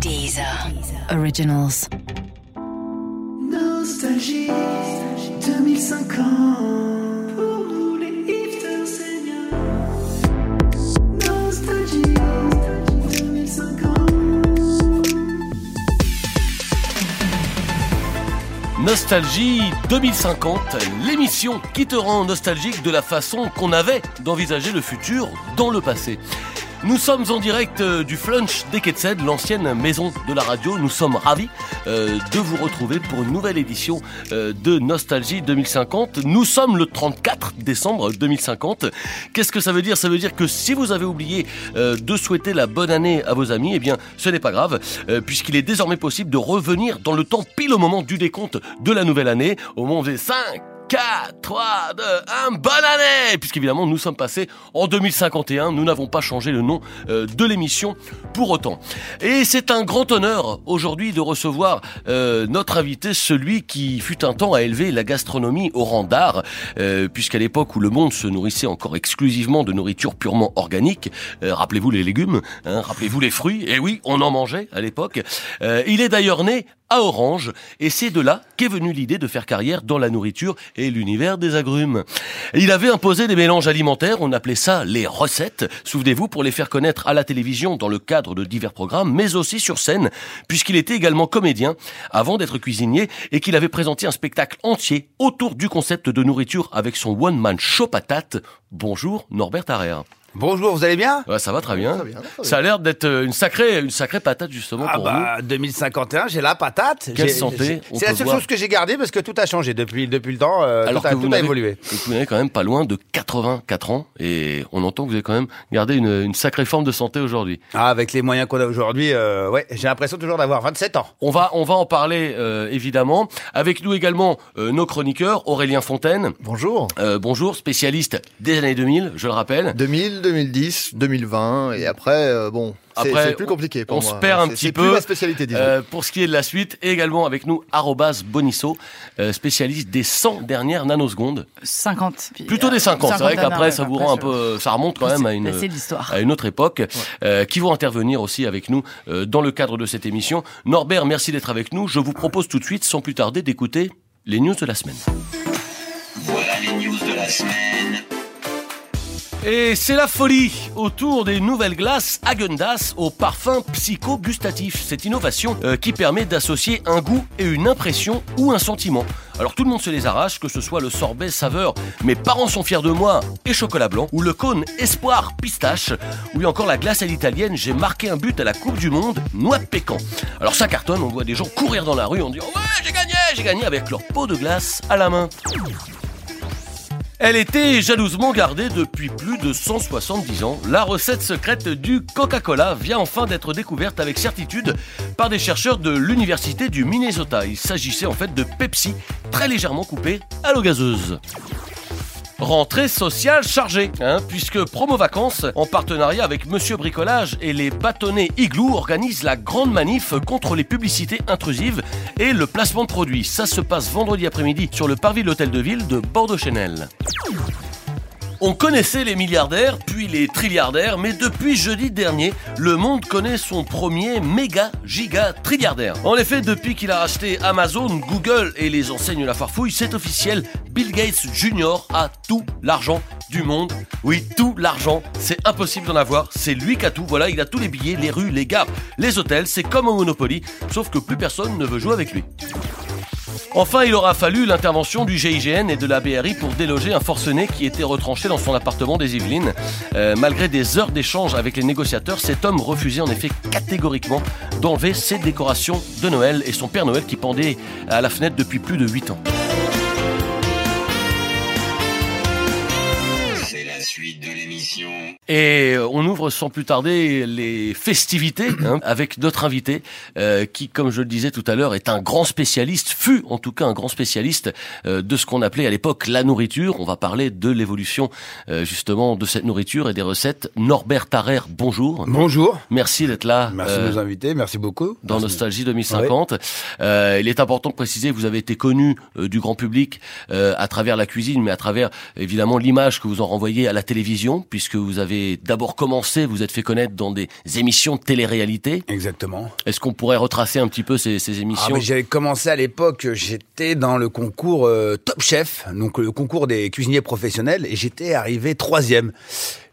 Deezer. Originals. Nostalgie 2050 pour nous les hipsters seniors. Nostalgie 2050. Nostalgie 2050, l'émission qui te rend nostalgique de la façon qu'on avait d'envisager le futur dans le passé. Nous sommes en direct euh, du Flunch des Quetzed, l'ancienne maison de la radio. Nous sommes ravis euh, de vous retrouver pour une nouvelle édition euh, de Nostalgie 2050. Nous sommes le 34 décembre 2050. Qu'est-ce que ça veut dire? Ça veut dire que si vous avez oublié de souhaiter la bonne année à vos amis, eh bien, ce n'est pas grave, puisqu'il est désormais possible de revenir dans le temps pile au moment du décompte de la nouvelle année, au moment des 5, 4, 3, 2, 1, bonne année Puisqu'évidemment, nous sommes passés en 2051, nous n'avons pas changé le nom euh, de l'émission pour autant. Et c'est un grand honneur aujourd'hui de recevoir euh, notre invité, celui qui fut un temps à élever la gastronomie au rang d'art, euh, puisqu'à l'époque où le monde se nourrissait encore exclusivement de nourriture purement organique, rappelez-vous les légumes, hein, rappelez-vous les fruits, et oui, on en mangeait à l'époque. Il est d'ailleurs né à Orange, et c'est de là qu'est venue l'idée de faire carrière dans la nourriture et l'univers des agrumes. Il avait imposé des mélanges alimentaires, on appelait ça les recettes, souvenez-vous, pour les faire connaître à la télévision dans le cadre de divers programmes, mais aussi sur scène, puisqu'il était également comédien avant d'être cuisinier et qu'il avait présenté un spectacle entier autour du concept de nourriture avec son one-man show patate. Bonjour Norbert Tarrer. Bonjour, vous allez bien? Ouais, ça va très bien. Ça a l'air d'être euh, une sacrée, une sacrée patate justement Ah pour bah 2051, j'ai la patate. Quelle santé, C'est la seule voir. chose que j'ai gardée parce que tout a changé depuis depuis le temps. euh, Alors tout a, que vous tout a évolué. vous n'avez quand même pas loin de 84 ans et on entend que vous avez quand même gardé une, une sacrée forme de santé aujourd'hui. Ah, avec les moyens qu'on a aujourd'hui, euh, ouais, j'ai l'impression toujours d'avoir 27 ans. On va on va en parler euh, évidemment. Avec nous également nos chroniqueurs Aurélien Fontaine. Bonjour. Bonjour, spécialiste des années 2000, je le rappelle. 2000, 2010, 2020, et après, euh, bon, c'est plus compliqué pour on moi. se perd un petit peu. plus ma spécialité, disons. Euh, pour ce qui est de la suite, et également avec nous arrobas Bonisso, euh, spécialiste des 100 dernières nanosecondes. 50. Puis, Plutôt des 50. C'est vrai qu'après ça vous après, rend un peu, ça remonte quand même à une. À autre époque, euh, qui vont intervenir aussi avec nous euh, dans le cadre de cette émission. Norbert, merci d'être avec nous. Je vous propose tout de suite, sans plus tarder, d'écouter les news de la semaine. Voilà les news de la semaine. Et c'est la folie autour des nouvelles glaces Häagen-Dazs au parfum psycho-gustatif. Cette innovation euh, qui permet d'associer un goût et une impression ou un sentiment. Alors tout le monde se les arrache, que ce soit le sorbet saveur Mes parents sont fiers de moi et chocolat blanc, ou le cône espoir pistache, ou encore la glace à l'italienne J'ai marqué un but à la Coupe du Monde, noix de pécan. Alors ça cartonne, on voit des gens courir dans la rue en disant Ouais, j'ai gagné, j'ai gagné avec leur pot de glace à la main. Elle était jalousement gardée depuis plus de 170 ans. La recette secrète du Coca-Cola vient enfin d'être découverte avec certitude par des chercheurs de l'université du Minnesota. Il s'agissait en fait de Pepsi, très légèrement coupé à l'eau gazeuse. Rentrée sociale chargée, hein, puisque Promo Vacances, en partenariat avec Monsieur Bricolage et les bâtonnets Igloo, organise la grande manif contre les publicités intrusives et le placement de produits. Ça se passe vendredi après-midi sur le parvis de l'hôtel de ville de Bordeaux-Chenel. On connaissait les milliardaires, puis les trilliardaires, mais depuis jeudi dernier, le monde connaît son premier méga giga trilliardaire. En effet, depuis qu'il a racheté Amazon, Google et les enseignes La Farfouille, c'est officiel, Bill Gates Jr. a tout l'argent du monde. Oui, tout l'argent, c'est impossible d'en avoir, c'est lui qui a tout, voilà, il a tous les billets, les rues, les gares, les hôtels, c'est comme au Monopoly, sauf que plus personne ne veut jouer avec lui. Enfin, il aura fallu l'intervention du GIGN et de la BRI pour déloger un forcené qui était retranché dans son appartement des Yvelines. Euh, malgré des heures d'échange avec les négociateurs, cet homme refusait en effet catégoriquement d'enlever ses décorations de Noël et son Père Noël qui pendait à la fenêtre depuis plus de 8 ans. Et euh, on ouvre sans plus tarder les festivités hein, avec notre invité euh, qui, comme je le disais tout à l'heure, est un grand spécialiste, fut en tout cas un grand spécialiste euh, de ce qu'on appelait à l'époque la nourriture. On va parler de l'évolution euh, justement de cette nourriture et des recettes. Norbert Tarrer, bonjour. Bonjour. Merci d'être là. Merci euh, de nous inviter, merci beaucoup. dans Merci. Nostalgie 2050. Euh, il est important de préciser que vous avez été connu euh, du grand public euh, à travers la cuisine, mais à travers évidemment l'image que vous en renvoyez à la télévision, puisque vous avez avez d'abord commencé, vous êtes fait connaître dans des émissions de télé-réalité. Exactement. Est-ce qu'on pourrait retracer un petit peu ces, ces Ah, émissions mais j'avais commencé à l'époque, j'étais dans le concours euh, Top Chef, donc le concours des cuisiniers professionnels, et j'étais arrivé troisième.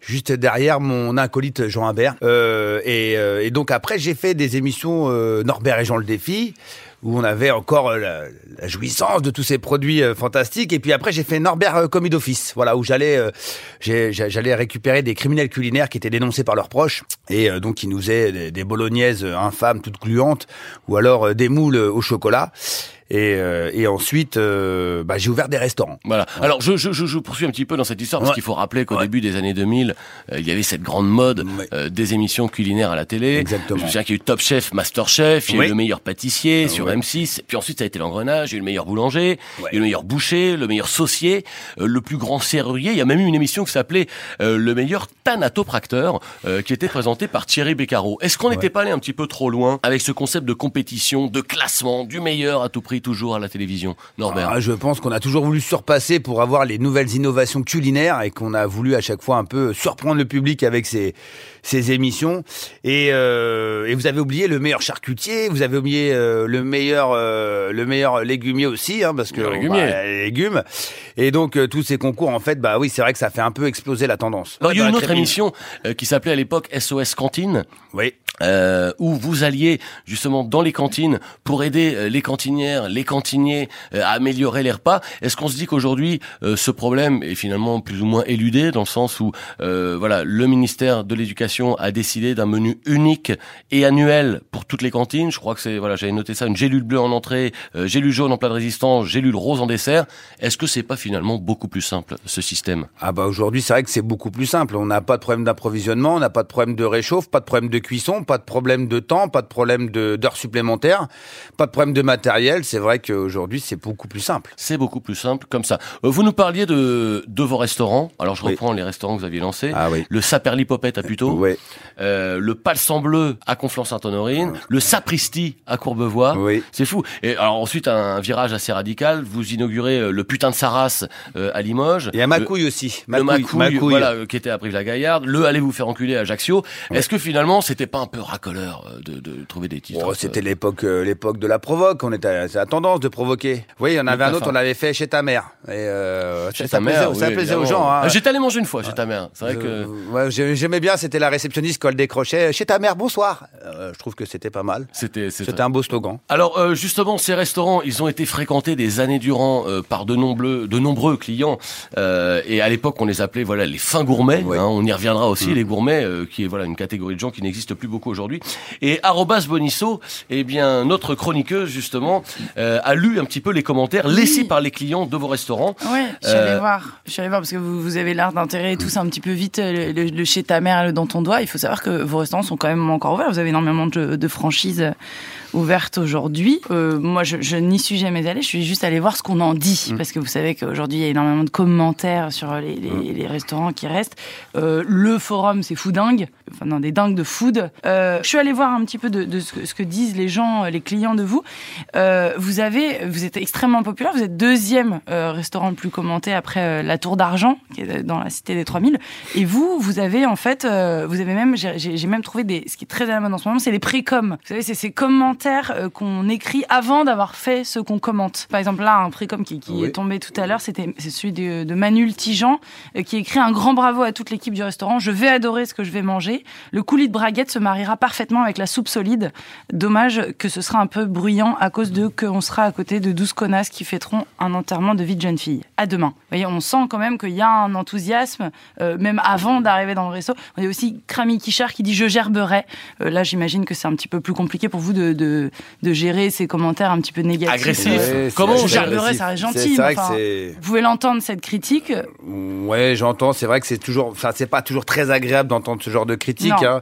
Juste derrière mon acolyte Jean Imbert. Euh, et, euh, et donc après, j'ai fait des émissions euh, Norbert et Jean le défi, où on avait encore euh, la, la jouissance de tous ces produits euh, fantastiques. Et puis après, j'ai fait Norbert euh, Commis d'Office, voilà, où j'allais j'allais récupérer des criminels culinaires qui étaient dénoncés par leurs proches, et donc qui nous faisaient des, des bolognaises infâmes, toutes gluantes, ou alors des moules au chocolat. Et, euh, et ensuite, euh, bah, j'ai ouvert des restaurants. Voilà. Alors je, je, je, je poursuis un petit peu dans cette histoire parce Ouais. qu'il faut rappeler qu'au Ouais. début des années 2000, euh, il y avait cette grande mode euh, des émissions culinaires à la télé. Exactement. Je me souviens qu'il y a eu Top Chef, Master Chef, il y a eu le meilleur pâtissier Ah, sur ouais. M6. Puis ensuite ça a été l'engrenage, il y a eu le meilleur boulanger, il y a eu le meilleur boucher, le meilleur saucier, euh, le plus grand serrurier. Il y a même eu une émission qui s'appelait euh, le meilleur thanatopracteur euh, qui était présenté par Thierry Beccaro. Est-ce qu'on n'était pas allé un petit peu trop loin avec ce concept de compétition, de classement, du meilleur à tout prix? Toujours à la télévision, Norbert Ah, je pense qu'on a toujours voulu surpasser pour avoir les nouvelles innovations culinaires et qu'on a voulu à chaque fois un peu surprendre le public avec ces, ces émissions. Et, euh, et vous avez oublié le meilleur charcutier, vous avez oublié euh, le meilleur euh, le meilleur légumier aussi, hein, parce que Le légumier. bah, les légumes. Et donc euh, tous ces concours, en fait, bah oui, c'est vrai que ça fait un peu exploser la tendance. Alors, il y a eu une autre émission euh, qui s'appelait à l'époque SOS Cantine. Oui. euh, où vous alliez justement dans les cantines pour aider les cantinières, les cantiniers euh, améliorer les repas. Est-ce qu'on se dit qu'aujourd'hui euh, ce problème est finalement plus ou moins éludé dans le sens où euh, voilà le ministère de l'Éducation a décidé d'un menu unique et annuel pour toutes les cantines? Je crois que c'est voilà j'avais noté ça une gélule bleue en entrée, gélule jaune en plat de résistance, gélule rose en dessert. Est-ce que c'est pas finalement beaucoup plus simple ce système? Ah bah aujourd'hui c'est vrai que c'est beaucoup plus simple. On n'a pas de problème d'approvisionnement, on n'a pas de problème de réchauffe, pas de problème de cuisson, pas de problème de temps, pas de problème d'heures supplémentaires, pas de problème de matériel. C'est vrai qu'aujourd'hui c'est beaucoup plus simple. C'est beaucoup plus simple comme ça. Euh, Vous nous parliez de, de vos restaurants. Alors je Oui. reprends les restaurants que vous aviez lancés. Ah oui. Le Saperlipopette à Puteaux, Oui, euh, le Palsan Bleu à Conflans-Sainte-Honorine, le Sapristi à Courbevoie. oui. C'est fou. Et alors ensuite un, virage assez radical. Vous inaugurez euh, le putain de Saras euh, à Limoges. A Le- Macouille aussi. le Macouille, Macouille. voilà, euh, qui était à Brive-la-Gaillarde, le allez vous faire enculer à Ajaccio. Est-ce que finalement, c'était pas un peu racoleur de, de trouver des titres Oh, c'était l'époque, l'époque de la provoque. On était, c'est tendance de provoquer. Oui, il y en avait un autre. On l'avait fait chez ta mère. Et euh, Chez ça ta plaisait, mère, ça oui, plaisait aux gens. Hein. Ah, J'étais allé manger une fois chez ta mère. C'est vrai que Euh, ouais, j'ai- j'aimais bien. C'était la réceptionniste quand elle décrochait. Chez ta mère, bonsoir. Euh, je trouve que c'était pas mal. c'était c'était un beau slogan. Alors euh, justement, ces restaurants, ils ont été fréquentés des années durant euh, par de nombreux, de nombreux clients. Euh, et à l'époque, on les appelait voilà les fins gourmets. Hein, on y reviendra aussi, Mm. les gourmets, euh, qui est voilà une catégorie de gens qui n'existe plus beaucoup aujourd'hui. Et Arobas Bonisso, eh bien notre chroniqueuse justement euh, a lu un petit peu les commentaires laissés par les clients de vos restaurants. Ouais, je suis allée voir. Je suis allée voir parce que vous, vous avez l'air d'intégrer tous un petit peu vite euh, le, le- le chez ta mère le dans ton doigt. Il faut savoir que vos restaurants sont quand même encore ouverts. Vous avez énormément de, de franchises ouvertes aujourd'hui. Euh, moi, je, je n'y suis jamais allée. Je suis juste allée voir ce qu'on en dit Mm. parce que vous savez qu'aujourd'hui, il y a énormément de commentaires sur les, les- Mm. les restaurants qui restent. Euh, le forum, c'est fou dingue. Enfin, non, des dingues de food. Euh, je suis allée voir un petit peu de, de ce, que, ce que disent les gens, les clients de vous. Euh, vous avez, vous êtes extrêmement populaire. Vous êtes deuxième euh, restaurant le plus commenté après euh, la Tour d'Argent, qui est dans la cité des 3000. Et vous, vous avez en fait, euh, vous avez même, j'ai- même trouvé des, ce qui est très à la mode en ce moment, c'est les précoms. Vous savez, c'est ces commentaires euh, qu'on écrit avant d'avoir fait ce qu'on commente. Par exemple, là, un précom qui, qui Oui. est tombé tout à l'heure, c'était c'est celui de, de Manu Tijan, euh, qui écrit un grand bravo à toute l'équipe du restaurant. Je vais adorer ce que je vais manger. Le coulis de braguette se mariera parfaitement avec la soupe solide. Dommage que ce sera un peu bruyant à cause de qu'on sera à côté de 12 connasses qui fêteront un enterrement de vie de jeune fille. À demain. Vous voyez, on sent quand même qu'il y a un enthousiasme, euh, même avant d'arriver dans le resto. Il y a aussi Krami Kichar qui dit je gerberai. Euh, là, j'imagine que c'est un petit peu plus compliqué pour vous de, de, de gérer ces commentaires un petit peu négatifs. Agressifs. Ouais, Comment on gerberait, ça reste gentil, vrai enfin-. Vous pouvez l'entendre, cette critique? Ouais, j'entends. C'est vrai que c'est toujours, enfin, c'est pas toujours très agréable d'entendre ce genre de critique. Non. Hein.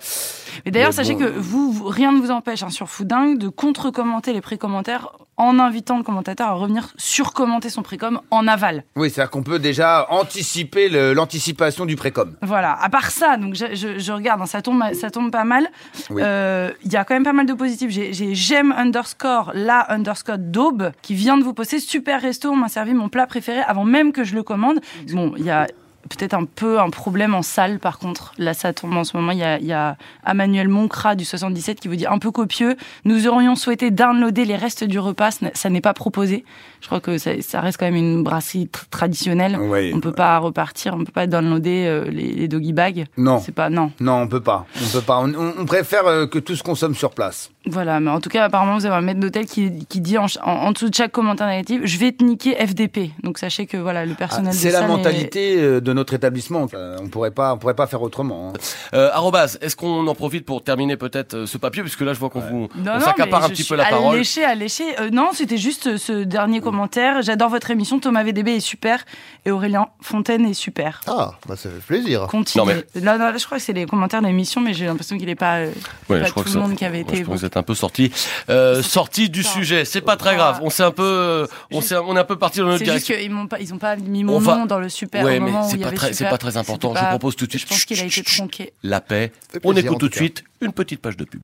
Mais d'ailleurs, sachez bon. que vous, vous- rien ne vous empêche hein, sur Fooding de contre-commenter les pré-commentaires en invitant le commentateur à revenir sur-commenter son précom en aval. Oui, c'est-à-dire qu'on peut déjà anticiper l'anticipation du précom. Voilà. À part ça, donc je, je- je regarde, hein, ça tombe, ça tombe pas mal. Oui. Euh, Il y a quand même pas mal de positifs. J'ai j'aime underscore la underscore daube qui vient de vous poster super resto. On m'a servi mon plat préféré avant même que je le commande. Bon, il y a peut-être un peu un problème en salle, par contre. Là, ça tombe en ce moment. Il y a, il y a Emmanuel Moncra du 77 qui vous dit un peu copieux. Nous aurions souhaité downloader les restes du repas. Ça n'est pas proposé. Je crois que ça, ça reste quand même une brasserie tr- traditionnelle. Oui. On peut pas repartir, on peut pas downloader euh, les, les doggy bags. Non. C'est pas, non. Non, on peut pas. On peut pas. On, on- on préfère euh, que tout se consomme sur place. Voilà, mais en tout cas, apparemment, vous avez un maître d'hôtel qui, qui dit en, en, en dessous de chaque commentaire négatif, je vais te niquer FDP. Donc sachez que voilà, le Ah, personnel. c'est de la est- mentalité euh, de notre établissement. Euh, on pourrait pas, on pourrait pas faire autrement. hein. Euh, arrobase, est-ce qu'on en profite pour terminer peut-être euh, ce papier? Puisque là je vois qu'on vous Non, on non, s'accapare un petit peu la parole. Alléché, alléché. Euh, non, c'était juste ce dernier commentaire. J'adore votre émission. Thomas VDB est super et Aurélien Fontaine est super. Ah, bah ça fait plaisir. Non, non, là, je crois que c'est les commentaires d'émission, mais j'ai l'impression qu'il n'est pas, euh, Ouais, pas je crois tout que le ça- monde qui avait été. Êtes un peu sorti, euh, sorti du sujet. C'est pas très grave. On s'est un peu, on s'est, on est un peu parti dans notre C'est juste direction. qu'ils m'ont pas, ils ont pas mis On mon va- nom dans le super Ouais, au mais moment c'est où il y pas avait très- c'est super. pas très important. C'était Je pas- propose tout de suite. Je pense qu'il a été tronqué. La paix. On écoute tout de suite une petite page de pub.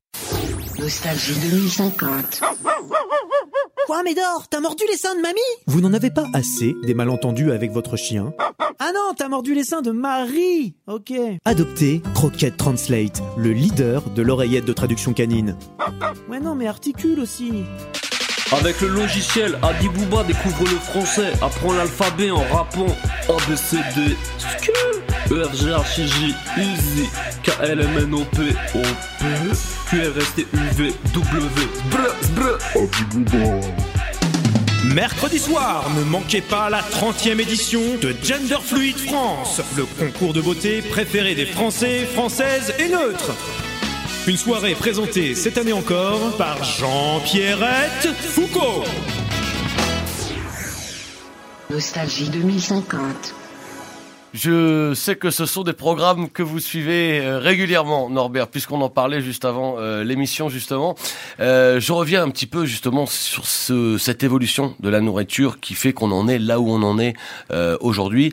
Nostalgie 2050. Quoi, Médor? T'as mordu les seins de mamie? Vous n'en avez pas assez des malentendus avec votre chien? Ah non, t'as mordu les seins de Marie Ok. Adoptez Croquette Translate, le leader de l'oreillette de traduction canine. Ouais, non, mais articule aussi. Avec le logiciel Adibouba découvre le français, apprends l'alphabet en rappant A, B, C, D, SQ, E, R, G, H, I, J, U, Z, K, L, M, N, O, P, O, P, Q, R, S, T, U, V, W. Mercredi soir, ne manquez pas la 30e édition de Gender Fluid France, le concours de beauté préféré des Français, Françaises et neutres. Une soirée présentée cette année encore par Jean-Pierrette Foucault. Nostalgie 2050. Je sais que ce sont des programmes que vous suivez euh, régulièrement, Norbert, puisqu'on en parlait juste avant euh, l'émission, justement. Euh, je reviens un petit peu, justement, sur ce, cette évolution de la nourriture qui fait qu'on en est là où on en est euh, aujourd'hui.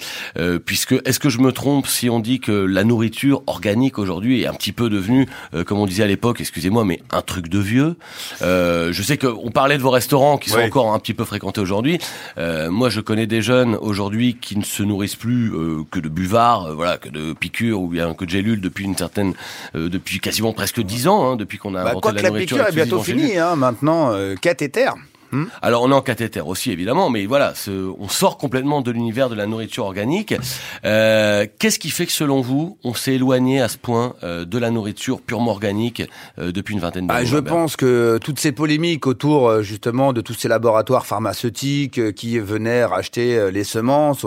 Puisque, est-ce que je me trompe si on dit que la nourriture organique aujourd'hui est un petit peu devenue, comme on disait à l'époque, excusez-moi, mais un truc de vieux? Je sais qu'on parlait de vos restaurants qui sont encore un petit peu fréquentés aujourd'hui. Moi, je connais des jeunes aujourd'hui qui ne se nourrissent plus que de buvards, euh, voilà, que de piqûres ou bien que de gélules depuis une certaine, euh, depuis quasiment presque dix ans, hein, depuis qu'on a Bah, inventé quoi la que la piqûre est bientôt finie, hein, maintenant, euh, cathéter. alors on est en cathéter aussi évidemment, mais voilà, ce- on sort complètement de l'univers de la nourriture organique. Euh, Qu'est-ce qui fait que selon vous, on s'est éloigné à ce point euh, de la nourriture purement organique euh, depuis une vingtaine Bah, d'années je Norbert pense que toutes ces polémiques autour euh, justement de tous ces laboratoires pharmaceutiques euh, qui venaient racheter euh, les semences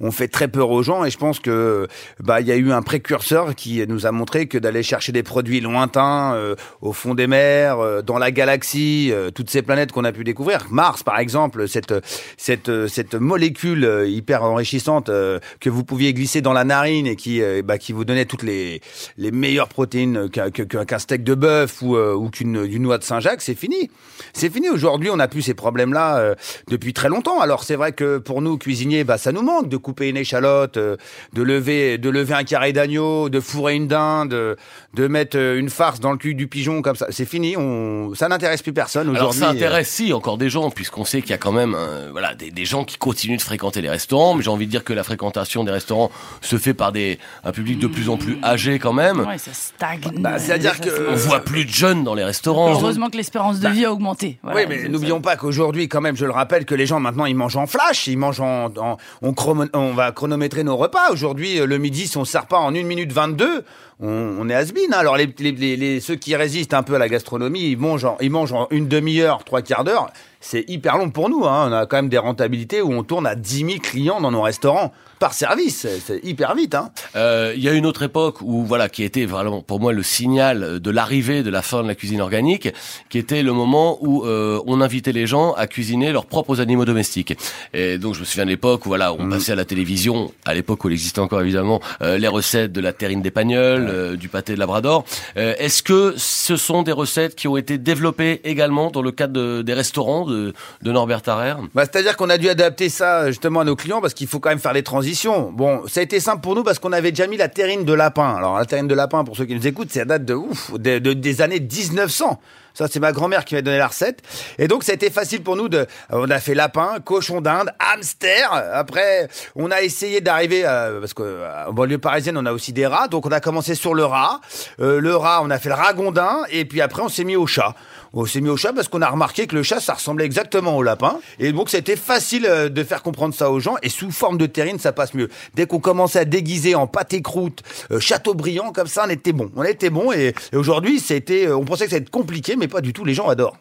ont fait très peur aux gens et je pense que bah il y a eu un précurseur qui nous a montré que d'aller chercher des produits lointains euh, au fond des mers, euh, dans la galaxie, euh, toutes ces planètes qu'on a pu découvrir, Mars par exemple, cette cette cette molécule euh, hyper enrichissante euh, que vous pouviez glisser dans la narine et qui euh, bah, qui vous donnait toutes les les meilleures protéines qu'un steak de bœuf ou ou qu'une une noix de Saint-Jacques, c'est fini. C'est fini. Aujourd'hui, on n'a plus ces problèmes-là depuis très longtemps. Alors c'est vrai que pour nous cuisiniers, bah ça nous manque de couper une échalote, de lever de lever un carré d'agneau, de fourrer une dinde, de, de mettre une farce dans le cul du pigeon comme ça. C'est fini. On ça n'intéresse plus personne aujourd'hui. ça intéresse si encore des gens puisqu'on sait qu'il y a quand même euh, voilà des, des gens qui continuent de fréquenter les restaurants mais j'ai envie de dire que la fréquentation des restaurants se fait par des un public de plus en plus âgé quand même. Ouais, ça stagne. Bah, c'est-à-dire que- On voit plus de jeunes dans les restaurants. Heureusement que l'espérance de vie a augmenté. Voilà, oui, mais n'oublions pas qu'aujourd'hui, quand même, je le rappelle, que les gens maintenant ils mangent en flash, ils mangent en, en- on, on va chronométrer nos repas. Aujourd'hui, euh, le midi, si on sert pas en 1 minute 22, on, on est has Alors les, les, les- les- ceux qui résistent un peu à la gastronomie, ils mangent en, ils mangent en une demi-heure, trois quarts d'heure. C'est hyper long pour nous. Hein. On a quand même des rentabilités où on tourne à 10 000 clients dans nos restaurants par service. C'est- hyper vite. Hein. Euh, Il y a une autre époque où voilà qui était vraiment pour moi le signal de l'arrivée de la fin de la cuisine organique, qui était le moment où euh, on invitait les gens à cuisiner leurs propres animaux domestiques. Et donc je me souviens de l'époque où voilà on passait à la télévision, à l'époque où il existait encore évidemment euh, les recettes de la terrine d'Épagnol, euh, du pâté de Labrador. Euh, Est-ce que ce sont des recettes qui ont été développées également dans le cadre de- des restaurants de, Norbert Tarrer Bah, C'est-à-dire qu'on a dû adapter ça justement à nos clients parce qu'il faut quand même faire les transitions. Bon, ça a été simple pour nous parce qu'on avait déjà mis la terrine de lapin. Alors la terrine de lapin, pour ceux qui nous écoutent, ça date de ouf, de- de- des années 1900. Ça, c'est ma grand-mère qui m'a donné la recette. Et donc, ça a été facile pour nous de. On a fait lapin, cochon d'Inde, hamster. Après, on a essayé d'arriver euh, parce qu'en banlieue parisienne, on a aussi des rats. Donc, on a commencé sur le rat. Euh, le rat, on a fait le ragondin. Et puis après, on s'est mis au chat. On s'est mis au chat parce qu'on a remarqué que le chat, ça ressemblait exactement au lapin. Et donc, c'était facile euh, de faire comprendre ça aux gens. Et sous forme de terrine, ça passe mieux. Dès qu'on commençait à déguiser en pâté croûte, euh, châteaubriand, comme ça, on était bon. On était bon. Et, et aujourd'hui, c'était, euh, on pensait que ça allait être compliqué, mais pas du tout. Les gens adorent.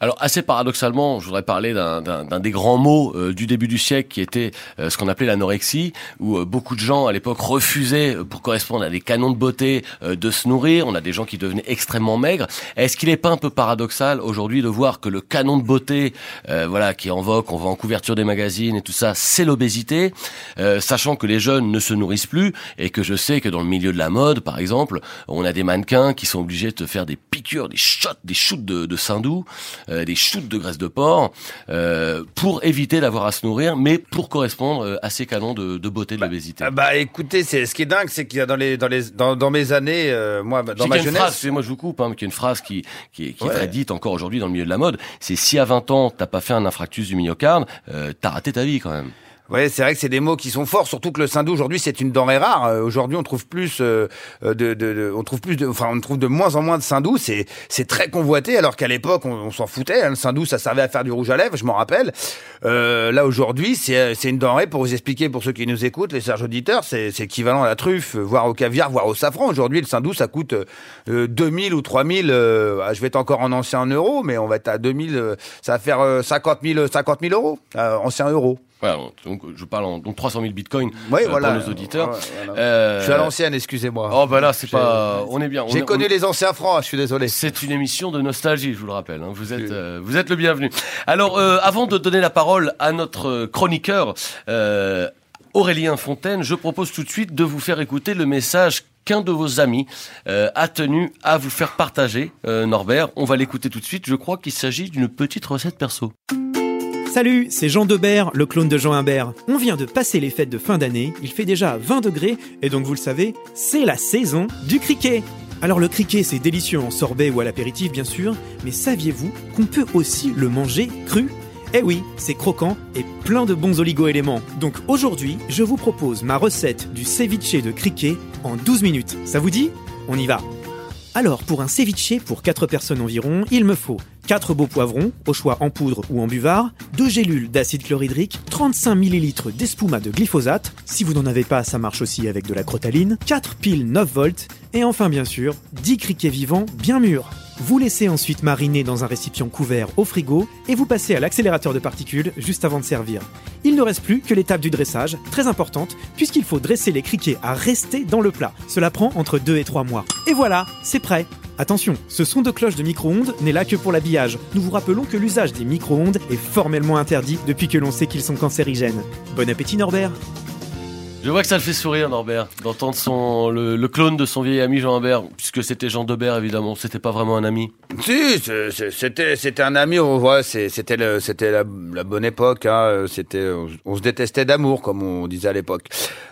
Alors assez paradoxalement, je voudrais parler d'un- des grands mots euh, du début du siècle qui était euh, ce qu'on appelait l'anorexie, où euh, beaucoup de gens à l'époque refusaient, euh, pour correspondre à des canons de beauté, de se nourrir. On a des gens qui devenaient extrêmement maigres. Est-ce qu'il n'est pas un peu paradoxal aujourd'hui de voir que le canon de beauté, voilà, qui en qu'on voit en couverture des magazines et tout ça, c'est l'obésité, sachant que les jeunes ne se nourrissent plus et que je sais que dans le milieu de la mode, par exemple, on a des mannequins qui sont obligés de faire des piqûres, des shots, des shoots de, de sein doux, euh, des shoots de graisse de porc, euh, pour éviter d'avoir à se nourrir, mais pour correspondre euh, à ces canons de, de beauté de l'obésité. Ah Bah écoutez, c'est ce qui est dingue, c'est qu'il y a dans les dans les dans, dans mes années, euh, moi dans ma jeunesse. phrase, excusez-moi je vous coupe, hein, y a une phrase qui, qui, est- qui est très dite encore aujourd'hui dans le milieu de la mode, c'est si à 20 ans t'as pas fait un infarctus du myocarde, euh, t'as raté ta vie quand même. Ouais, c'est vrai que c'est des mots qui sont forts, surtout que le saindoux aujourd'hui c'est une denrée rare. Euh, Aujourd'hui, on trouve plus euh, euh, de, de, de- on trouve plus de, enfin, on trouve de moins en moins de saindoux. C'est c'est très convoité, alors qu'à l'époque on, s'en foutait. hein. Le saindoux, ça servait à faire du rouge à lèvres, je m'en rappelle. Euh, là aujourd'hui, c'est c'est une denrée pour vous expliquer pour ceux qui nous écoutent, les serges auditeurs, c'est c'est équivalent à la truffe, voire au caviar, voire au safran. Aujourd'hui, le saindoux ça coûte euh, 2000 ou 3000. Euh, ah, je vais être encore en ancien euro, mais on va être à 2000. euh, ça va faire euh, 50 000 50 000 euros, euh, ancien euro. Voilà, donc je parle en donc 300 000 bitcoins Oui, euh, voilà. pour nos auditeurs. Voilà. Euh, Je suis à l'ancienne, excusez-moi. Oh bah là c'est J'ai- pas, on est bien. J'ai connu on- les anciens francs, je suis désolé. C'est une émission de nostalgie, je vous le rappelle. hein. Vous êtes, euh, vous êtes le bienvenu. Alors, euh, avant de donner la parole à notre chroniqueur euh, Aurélien Fontaine, je propose tout de suite de vous faire écouter le message qu'un de vos amis euh, a tenu à vous faire partager, euh, Norbert. On va l'écouter tout de suite. Je crois qu'il s'agit d'une petite recette perso. Salut, c'est Jean Debert, le clone de Jean Imbert. On vient de passer les fêtes de fin d'année, il fait déjà 20 degrés, et donc vous le savez, c'est la saison du criquet. Alors le criquet, c'est délicieux en sorbet ou à l'apéritif bien sûr, mais saviez-vous qu'on peut aussi le manger cru? Eh oui, c'est croquant et plein de bons oligo-éléments. Donc aujourd'hui, je vous propose ma recette du ceviche de criquet en 12 minutes. Ça vous dit? On y va alors, pour un ceviche pour 4 personnes environ, il me faut 4 beaux poivrons, au choix en poudre ou en buvard, 2 gélules d'acide chlorhydrique, 35 ml d'espuma de glyphosate, si vous n'en avez pas, ça marche aussi avec de la crotaline, 4 piles 9 volts, et enfin bien sûr, 10 criquets vivants bien mûrs. Vous laissez ensuite mariner dans un récipient couvert au frigo et vous passez à l'accélérateur de particules juste avant de servir. Il ne reste plus que l'étape du dressage, très importante, puisqu'il faut dresser les criquets à rester dans le plat. Cela prend entre 2 et 3 mois. Et voilà, c'est prêt Attention, ce son de cloche de micro-ondes n'est là que pour l'habillage. Nous vous rappelons que l'usage des micro-ondes est formellement interdit depuis que l'on sait qu'ils sont cancérigènes. Bon appétit Norbert Je vois que ça le fait sourire, Norbert, d'entendre son le, le clone de son vieil ami Jean Imbert, puisque c'était Jean Debert évidemment. C'était pas vraiment un ami. Si, c'était c'était un ami, on voit, c'était c'était la, bonne époque. Hein, c'était on, se détestait d'amour, comme on disait à l'époque.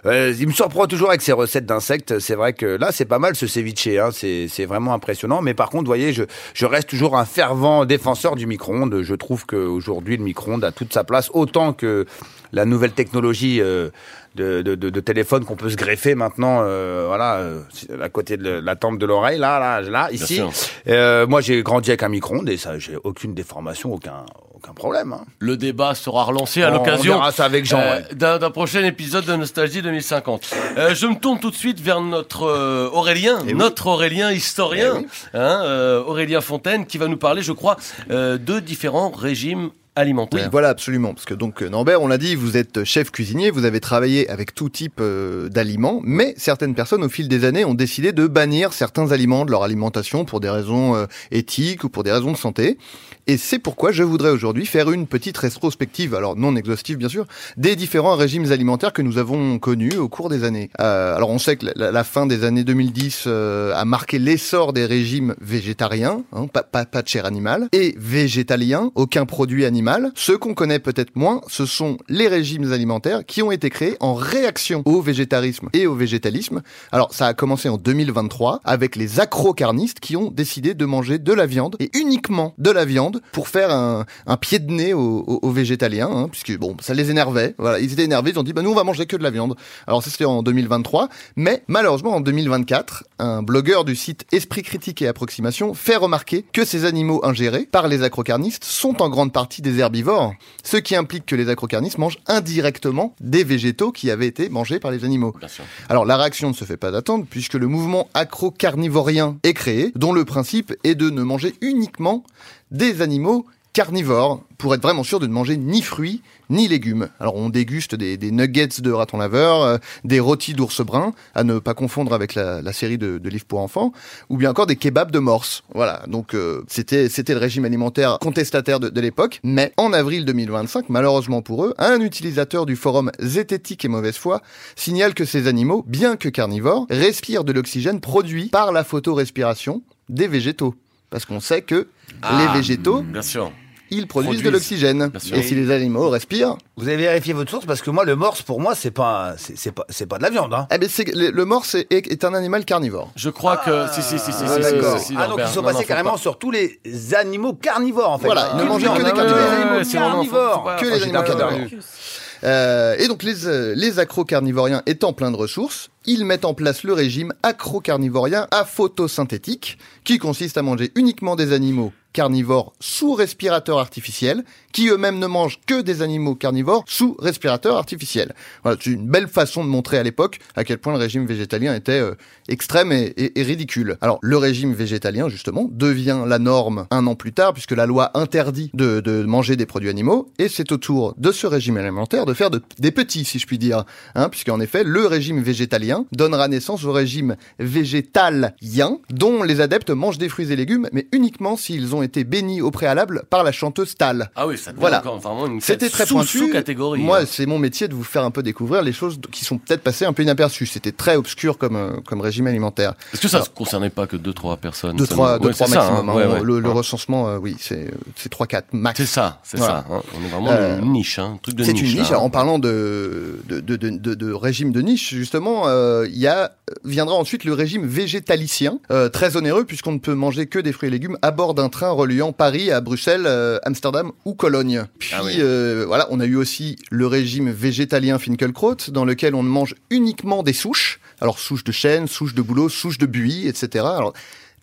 Euh, il me surprend toujours avec ses recettes d'insectes. C'est vrai que là, c'est pas mal ce ceviche. Hein, c'est c'est vraiment impressionnant. Mais par contre, vous voyez, je je reste toujours un fervent défenseur du micro-ondes. Je trouve qu'aujourd'hui, le micro-ondes a toute sa place, autant que la nouvelle technologie. euh, de, de, de, de téléphone qu'on peut se greffer maintenant, euh, voilà, euh, à côté de la tempe de l'oreille, là, là, là, ici. Euh, moi, j'ai grandi avec un micro-ondes et ça, j'ai aucune déformation, aucun, aucun problème. Hein. Le débat sera relancé à On- l'occasion euh, ouais. d'un prochain épisode de Nostalgie 2050. Euh, je me tourne tout de suite vers notre euh, Aurélien, Eh oui. notre Aurélien historien, Eh oui. hein, Aurélien Fontaine, qui va nous parler, je crois, de différents régimes Oui, alimentaires. voilà, absolument. Parce que donc, euh, Norbert, on l'a dit, vous êtes chef cuisinier, vous avez travaillé avec tout type euh, d'aliments, mais certaines personnes, au fil des années, ont décidé de bannir certains aliments de leur alimentation pour des raisons euh, éthiques ou pour des raisons de santé. Et c'est pourquoi je voudrais aujourd'hui faire une petite rétrospective, alors non exhaustive bien sûr, des différents régimes alimentaires que nous avons connus au cours des années. Euh, alors on sait que la, fin des années 2010 euh, a marqué l'essor des régimes végétariens, hein, pas, pas, de chair animale, et végétaliens, aucun produit animal animal. Ceux qu'on connaît peut-être moins, ce sont les régimes alimentaires qui ont été créés en réaction au végétarisme et au végétalisme. Alors ça a commencé en 2023 avec les acrocarnistes qui ont décidé de manger de la viande et uniquement de la viande pour faire un, un pied de nez aux, aux- aux végétaliens, hein, puisque bon, ça les énervait. Voilà, ils étaient énervés, ils ont dit bah nous on va manger que de la viande. Alors ça c'était en 2023, mais malheureusement en 2024, un blogueur du site Esprit Critique et Approximation fait remarquer que ces animaux ingérés par les acrocarnistes sont en grande partie des herbivores, ce qui implique que les acrocarnistes mangent indirectement des végétaux qui avaient été mangés par les animaux. Alors la réaction ne se fait pas d'attendre puisque le mouvement acrocarnivorien est créé, dont le principe est de ne manger uniquement des animaux carnivores pour être vraiment sûr de ne manger ni fruits ni légumes. Alors on déguste des, nuggets de raton laveur, euh, des rôtis d'ours brun, à ne pas confondre avec la, série de, de livres pour enfants, ou bien encore des kebabs de morse. Voilà, donc euh, c'était c'était le régime alimentaire contestataire de, de l'époque. Mais en avril 2025, malheureusement pour eux, un utilisateur du forum Zététique et Mauvaise Foi signale que ces animaux, bien que carnivores, respirent de l'oxygène produit par la photorespiration des végétaux. Parce qu'on sait que les végétaux, Bien sûr. ils produisent, de l'oxygène. Et si les animaux respirent, Vous avez vérifié votre source parce que moi, le morse, pour moi, c'est pas, c'est c'est pas, c'est pas de la viande. Hein. eh ben c'est, le, le morse est, est un animal carnivore. Je crois que. Si, si, si, si, Ah, si, si, d'accord. si, si, ah, donc ils sont Non, passés carrément pas. sur tous les animaux carnivores, en fait. Voilà, ils ne Ah, mangeaient que des carnivores. Que les animaux carnivores. Euh, et donc les, euh, les acrocarnivoriens étant pleins de ressources, ils mettent en place le régime acrocarnivorien à photosynthétique, qui consiste à manger uniquement des animaux carnivores sous respirateur artificiel, qui eux-mêmes ne mangent que des animaux carnivores sous respirateur artificiel. Voilà, c'est une belle façon de montrer à l'époque à quel point le régime végétalien était euh, extrême et, ridicule. Alors le régime végétalien justement devient la norme un an plus tard puisque la loi interdit de, manger des produits animaux et c'est au tour de ce régime alimentaire de faire de- des petits si je puis dire, hein, puisqu'en effet le régime végétalien donnera naissance au régime végétalien dont les adeptes mangent des fruits et légumes mais uniquement s'ils ont été bénis au préalable par la chanteuse Tal. Ah oui, ça Voilà. encore vraiment une C'était très sous- pointu. sous-catégorie. Moi, hein. c'est mon métier de vous faire un peu découvrir les choses qui sont peut-être passées un peu inaperçues. C'était très obscur comme, euh, comme régime alimentaire. Est-ce que ça ne concernait pas que 2-3 personnes deux, trois, me- deux, Ouais, trois c'est ça, maximum. hein. Ouais, ouais. Le, recensement, euh, oui, c'est c'est trois, quatre max. C'est ça, c'est Voilà. ça. hein. On est vraiment Euh, une niche, hein, un truc de C'est niche. une niche. Alors, en parlant de, de, de, de, de- de régime de niche, justement, euh, il y a, viendra ensuite le régime végétalicien, euh, très onéreux puisqu'on ne peut manger que des fruits et légumes à bord d'un train reliant Paris à Bruxelles, euh, Amsterdam ou Cologne. Puis, Ah oui. euh, voilà, on a eu aussi le régime végétalien Finkelkraut, dans lequel on ne mange uniquement des souches. Alors, souches de chêne, souches de bouleau, souches de buis, etc. Alors,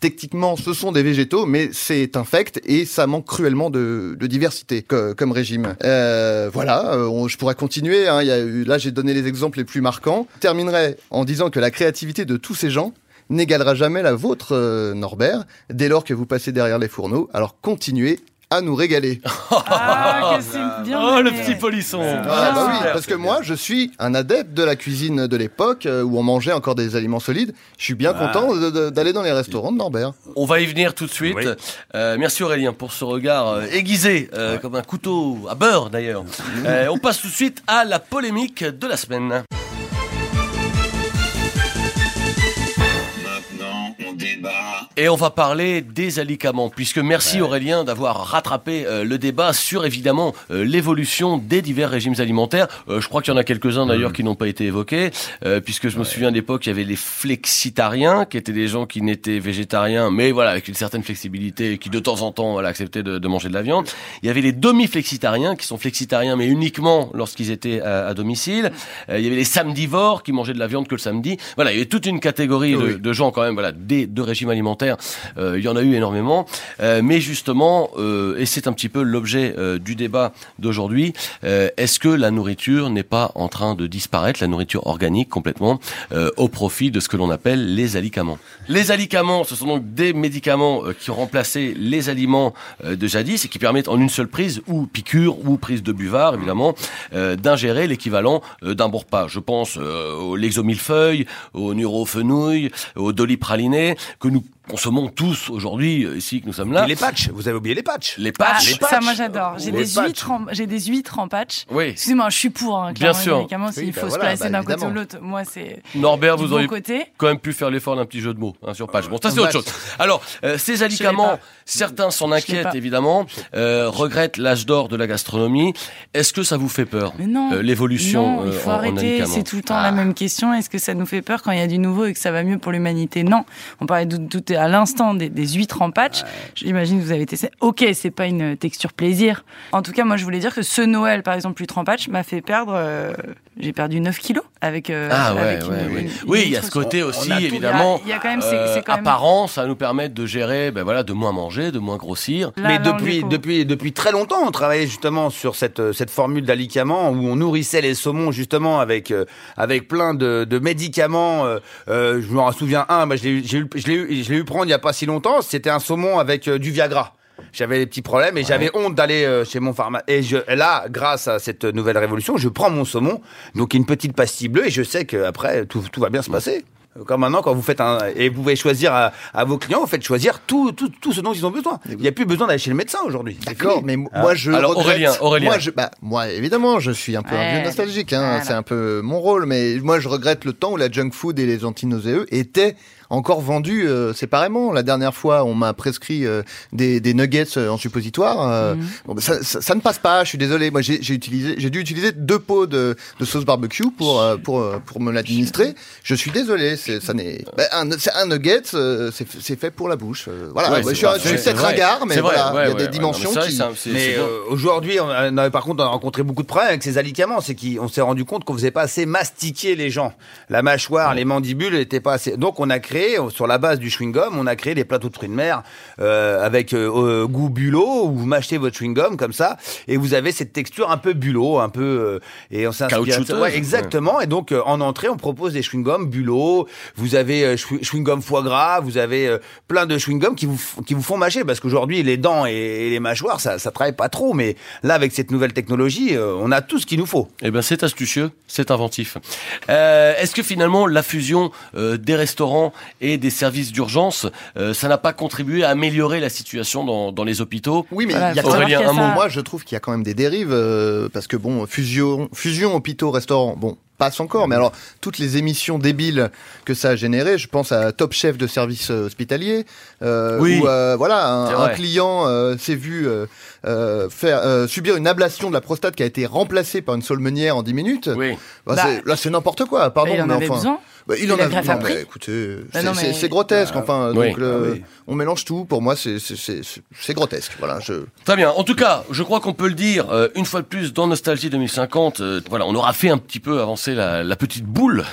Techniquement, ce sont des végétaux, mais c'est infect et ça manque cruellement de, de diversité co- comme régime. Euh, voilà, on- je pourrais continuer. hein, y a là, j'ai donné les exemples les plus marquants. Je terminerai en disant que la créativité de tous ces gens n'égalera jamais la vôtre, euh, Norbert, dès lors que vous passez derrière les fourneaux. Alors continuez à nous régaler. Ah, que c'est bien. Oh, le petit polisson. Ah, bah oui, parce que moi, je suis un adepte de la cuisine de l'époque euh, où on mangeait encore des aliments solides. Je suis bien Ah. content d'aller dans les restaurants de Norbert. On va y venir tout de suite. Oui. Euh, merci Aurélien pour ce regard euh, aiguisé, euh, comme un couteau à beurre d'ailleurs. Euh, on passe tout de suite à la polémique de la semaine. Et on va parler des alicaments, puisque merci Aurélien d'avoir rattrapé euh, le débat sur évidemment euh, l'évolution des divers régimes alimentaires. Euh, je crois qu'il y en a quelques-uns d'ailleurs qui n'ont pas été évoqués, euh, puisque je me souviens d'époque il y avait les flexitariens, qui étaient des gens qui n'étaient végétariens, mais voilà avec une certaine flexibilité, et qui de temps en temps voilà acceptaient de, de manger de la viande. Il y avait les demi-flexitariens, qui sont flexitariens mais uniquement lorsqu'ils étaient à, à domicile. Euh, il y avait les samedivores qui mangeaient de la viande que le samedi. Voilà, il y avait toute une catégorie de, Oui. de gens quand même, voilà, des deux régimes alimentaires. Euh, il y en a eu énormément, Euh, mais justement, euh, et c'est un petit peu l'objet du débat d'aujourd'hui, est-ce que la nourriture n'est pas en train de disparaître, la nourriture organique complètement, au profit de ce que l'on appelle les alicaments? Les alicaments, ce sont donc des médicaments qui ont remplacé les aliments de jadis et qui permettent en une seule prise, ou piqûre, ou prise de buvard, évidemment, d'ingérer l'équivalent d'un bon repas. Je pense euh, au lexomillefeuille, au neurofenouil, au dolipraliné, que nous consommons tous aujourd'hui, euh, ici, que nous sommes là. Et les patchs, vous avez oublié les patchs. Les Ah, patchs. ça, moi j'adore. J'ai Les des patchs. huîtres, en, j'ai des huîtres en patch. Oui. Excusez-moi, je suis pour. Hein, Bien sûr. Évidemment, s'il Oui, faut bah se voilà, placer bah d'un côté ou l'autre, moi c'est Norbert, du vous bon auriez côté. quand même pu faire l'effort d'un petit jeu de mots hein, sur patch. Bon, ça c'est autre chose. Alors, euh, ces alicaments, Certains s'en inquiètent évidemment, euh, regrettent l'âge d'or de la gastronomie. Est-ce que ça vous fait peur euh, l'évolution il euh, faut en, arrêter. C'est tout le temps la même question. Est-ce que ça nous fait peur quand il y a du nouveau et que ça va mieux pour l'humanité? Non. On parlait de, tout à l'instant des, des huîtres en patch. J'imagine que vous avez testé. Ok, c'est pas une texture plaisir. En tout cas, moi, je voulais dire que ce Noël, par exemple, l'huître en patch m'a fait perdre. euh, J'ai perdu 9 kilos avec. Ah ouais, avec ouais, une- ouais. une- Oui, il y a huître ce côté aussi, évidemment. Il y a, quand même. quand apparent, ça va nous permettre de gérer, ben voilà, de moins manger, de moins grossir. Là, Mais là, depuis, depuis, depuis très longtemps, on travaillait justement sur cette, euh, cette formule d'alicament où on nourrissait les saumons justement avec, euh, avec plein de, de médicaments. euh, euh, je me souviens un, bah, je l'ai eu- j'ai eu- je l'ai eu, je l'ai eu prendre il n'y a pas si longtemps. C'était un saumon avec euh, du Viagra. J'avais des petits problèmes et j'avais honte d'aller chez mon pharmacien. Et je, là, grâce à cette nouvelle révolution, je prends mon saumon, donc une petite pastille bleue, et je sais qu'après, tout, tout va bien se passer. Comme maintenant, quand vous faites un. Et vous pouvez choisir à, à vos clients, vous faites choisir tout, tout, tout ce dont ils ont besoin. Il n'y a plus besoin d'aller chez le médecin aujourd'hui. D'accord, mais Hein moi je Alors, regrette. Aurélien, Aurélien. Moi, je, bah, moi évidemment, je suis un peu un vieux nostalgique. Hein, Voilà. C'est un peu mon rôle, mais moi je regrette le temps où la junk food et les antinauséeux étaient encore vendus euh, séparément. La dernière fois, on m'a prescrit euh, des, des nuggets euh, en suppositoire. euh, bon, bah, ça, ça- ça ne passe pas. Je suis désolé. Moi, j'ai j'ai utilisé, j'ai dû utiliser deux pots de, de sauce barbecue pour euh, pour pour me l'administrer. Je suis désolé. C'est ça n'est. bah, un, c'est un nugget. euh, c'est c'est fait pour la bouche. euh, voilà. Ouais, je vrai, je suis c'est peut-être ringard, mais voilà, ouais, il y a ouais, des ouais. dimensions Non, mais qui. Mais euh, aujourd'hui, on a- on a- par contre, on a rencontré beaucoup de problèmes avec ces alicaments. C'est qu'on s'est rendu compte qu'on faisait pas assez mastiquer les gens. La mâchoire, les mandibules n'étaient pas assez. Donc, on a créé, euh, sur la base du chewing-gum, on a créé des plateaux de fruits de mer euh, avec euh, euh, goût bulot, où vous mâchez votre chewing-gum comme ça, et vous avez cette texture un peu bulot, un peu. euh, et on s'est Ouais, exactement. Et donc, euh, en entrée, on propose des chewing-gums bulot. Vous avez euh, chewing- chewing-gum foie gras. Vous avez euh, plein de chewing-gums qui vous, qui vous font mâcher. Parce qu'aujourd'hui, les dents et, et les mâchoires, ça, ça travaille pas trop. Mais là, avec cette nouvelle technologie, euh, on a tout ce qu'il nous faut. Eh ben, c'est astucieux, c'est inventif. Euh, Est-ce que finalement la fusion euh, des restaurants et des services d'urgence, euh, ça n'a pas contribué à améliorer la situation dans, dans les hôpitaux Oui, mais Voilà, il y a Aurélien, un mot. Moi, je trouve qu'il y a quand même des dérives euh, parce que bon, fusion, fusion hôpitaux, restaurants, bon, passe encore. Mais alors, toutes les émissions débiles que ça a généré, je pense à Top Chef de service euh, hospitalier, euh, Oui. où euh, voilà, un, client euh, s'est vu faire euh, subir une ablation de la prostate qui a été remplacée par une solmeunière en 10 minutes. Oui. Bah, Bah, là, c'est n'importe quoi. Pardon, il en mais avait enfin. besoin. Bah, il en a non, a mais écoutez, Bah c'est non, mais- grotesque. Enfin, Oui. donc le- Ah oui. on mélange tout. Pour moi, c'est c'est- c'est- c'est grotesque. Voilà, je. Très bien. En tout cas, je crois qu'on peut le dire euh, une fois de plus dans Nostalgie 2050. euh, voilà, on aura fait un petit peu avancer la, la petite boule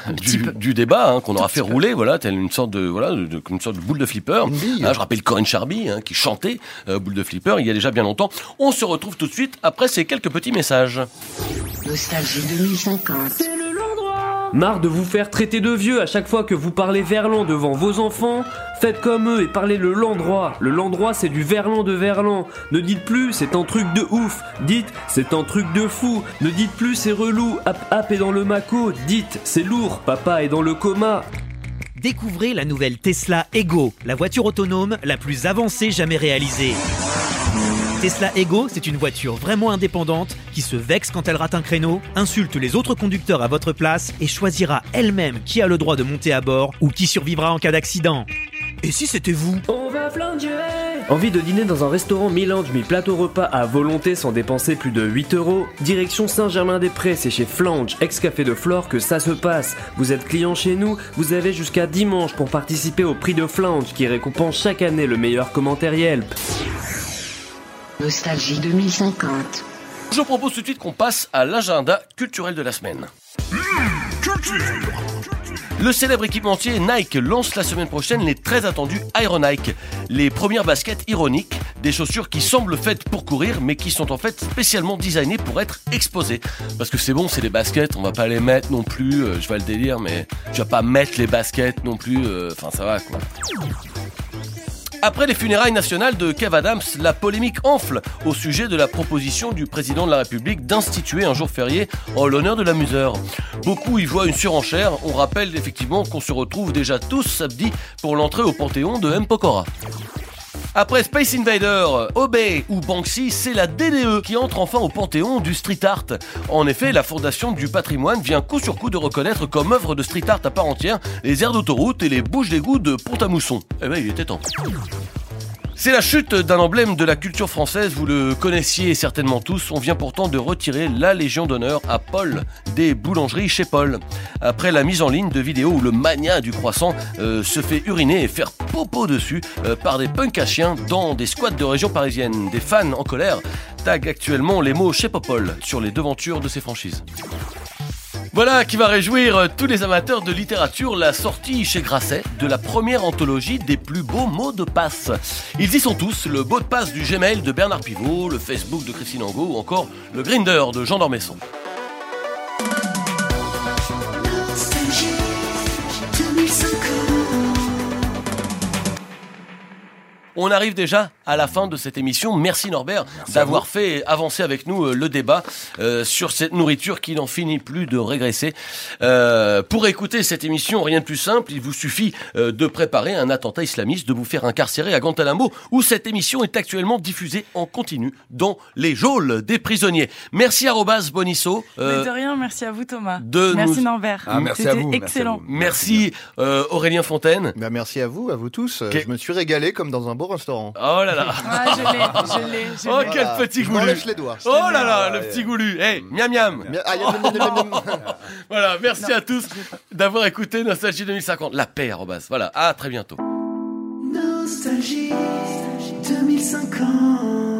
du, débat hein, qu'on aura fait rouler. Voilà, telle une sorte de voilà, de, de- une sorte de boule de flipper. Hein, je rappelle Corinne Charby hein, qui chantait euh, boule de flipper il y a déjà bien longtemps. On se retrouve tout de suite après ces quelques petits messages. Nostalgie 2050. Marre de vous faire traiter de vieux à chaque fois que vous parlez verlan devant vos enfants Faites comme eux et parlez le landroit. Le landroit c'est du verlan de verlan. Ne dites plus c'est un truc de ouf. Dites c'est un truc de fou. Ne dites plus c'est relou. Hap hap est dans le maco. Dites c'est lourd. Papa est dans le coma. Découvrez la nouvelle Tesla Ego, la voiture autonome la plus avancée jamais réalisée. Tesla Ego, c'est une voiture vraiment indépendante qui se vexe quand elle rate un créneau, insulte les autres conducteurs à votre place et choisira elle-même qui a le droit de monter à bord ou qui survivra en cas d'accident. Et si c'était vous? On va flanger Envie de dîner dans un restaurant mi-lounge mi-plateau repas à volonté sans dépenser plus de 8 euros? Direction Saint-Germain-des-Prés, c'est chez Flange, ex-café de Flore que ça se passe. Vous êtes client chez nous, vous avez jusqu'à dimanche pour participer au prix de Flange qui récompense chaque année le meilleur commentaire Yelp. Nostalgie 2050. Je propose tout de suite qu'on passe à l'agenda culturel de la semaine. Le célèbre équipementier Nike lance la semaine prochaine les très attendus Iron Nike, les premières baskets ironiques, des chaussures qui semblent faites pour courir mais qui sont en fait spécialement designées pour être exposées. Parce que c'est bon, c'est des baskets, on va pas les mettre non plus, euh, je vais le délire, mais tu vas pas mettre les baskets non plus, euh, enfin ça va quoi. Après les funérailles nationales de Kev Adams, la polémique enfle au sujet de la proposition du président de la République d'instituer un jour férié en l'honneur de l'amuseur. Beaucoup y voient une surenchère, on rappelle effectivement qu'on se retrouve déjà tous samedi pour l'entrée au Panthéon de M. Pokora. Après Space Invader, Obey ou Banksy, c'est la DDE qui entre enfin au panthéon du street art. En effet, la Fondation du patrimoine vient coup sur coup de reconnaître comme œuvre de street art à part entière les aires d'autoroute et les bouches d'égout de Pont-à-Mousson. Eh ben, il était temps. C'est la chute d'un emblème de la culture française, vous le connaissiez certainement tous. On vient pourtant de retirer la Légion d'honneur à Paul des boulangeries chez Paul. Après la mise en ligne de vidéos où le mania du croissant euh, se fait uriner et faire popo dessus euh, par des punks à chiens dans des squats de région parisienne. Des fans en colère taguent actuellement les mots chez Popol sur les devantures de ces franchises. Voilà qui va réjouir euh, tous les amateurs de littérature la sortie chez Grasset de la première anthologie des plus beaux mots de passe. Ils y sont tous, le mot de passe du Gmail de Bernard Pivot, le Facebook de Christine Angot ou encore le Grinder de Jean Dormesson. On arrive déjà à la fin de cette émission. Merci Norbert d'avoir fait avancer avec nous euh, le débat euh, sur cette nourriture qui n'en finit plus de régresser. Euh, pour écouter cette émission, rien de plus simple, il vous suffit euh, de préparer un attentat islamiste, de vous faire incarcérer à Guantanamo, où cette émission est actuellement diffusée en continu dans les geôles des prisonniers. Merci Arobas Bonisso. euh, Mais de rien, merci à vous Thomas. de merci nous- Norbert. Ah, merci à vous, merci à excellent. vous. Merci euh, Aurélien Fontaine. Bah, merci à vous, à vous tous. Je me suis régalé comme dans un beau restaurant. Oh là là. Ah, je l'ai, je l'ai, je Oh quel Voilà. petit Je goulu. m'enlèche les doigts. Oh là là, le petit goulu. Hey, miam miam. Voilà, merci à tous d'avoir écouté Nostalgie 2050. La paix, arrobas. Voilà, à très bientôt. Nostalgie 2050.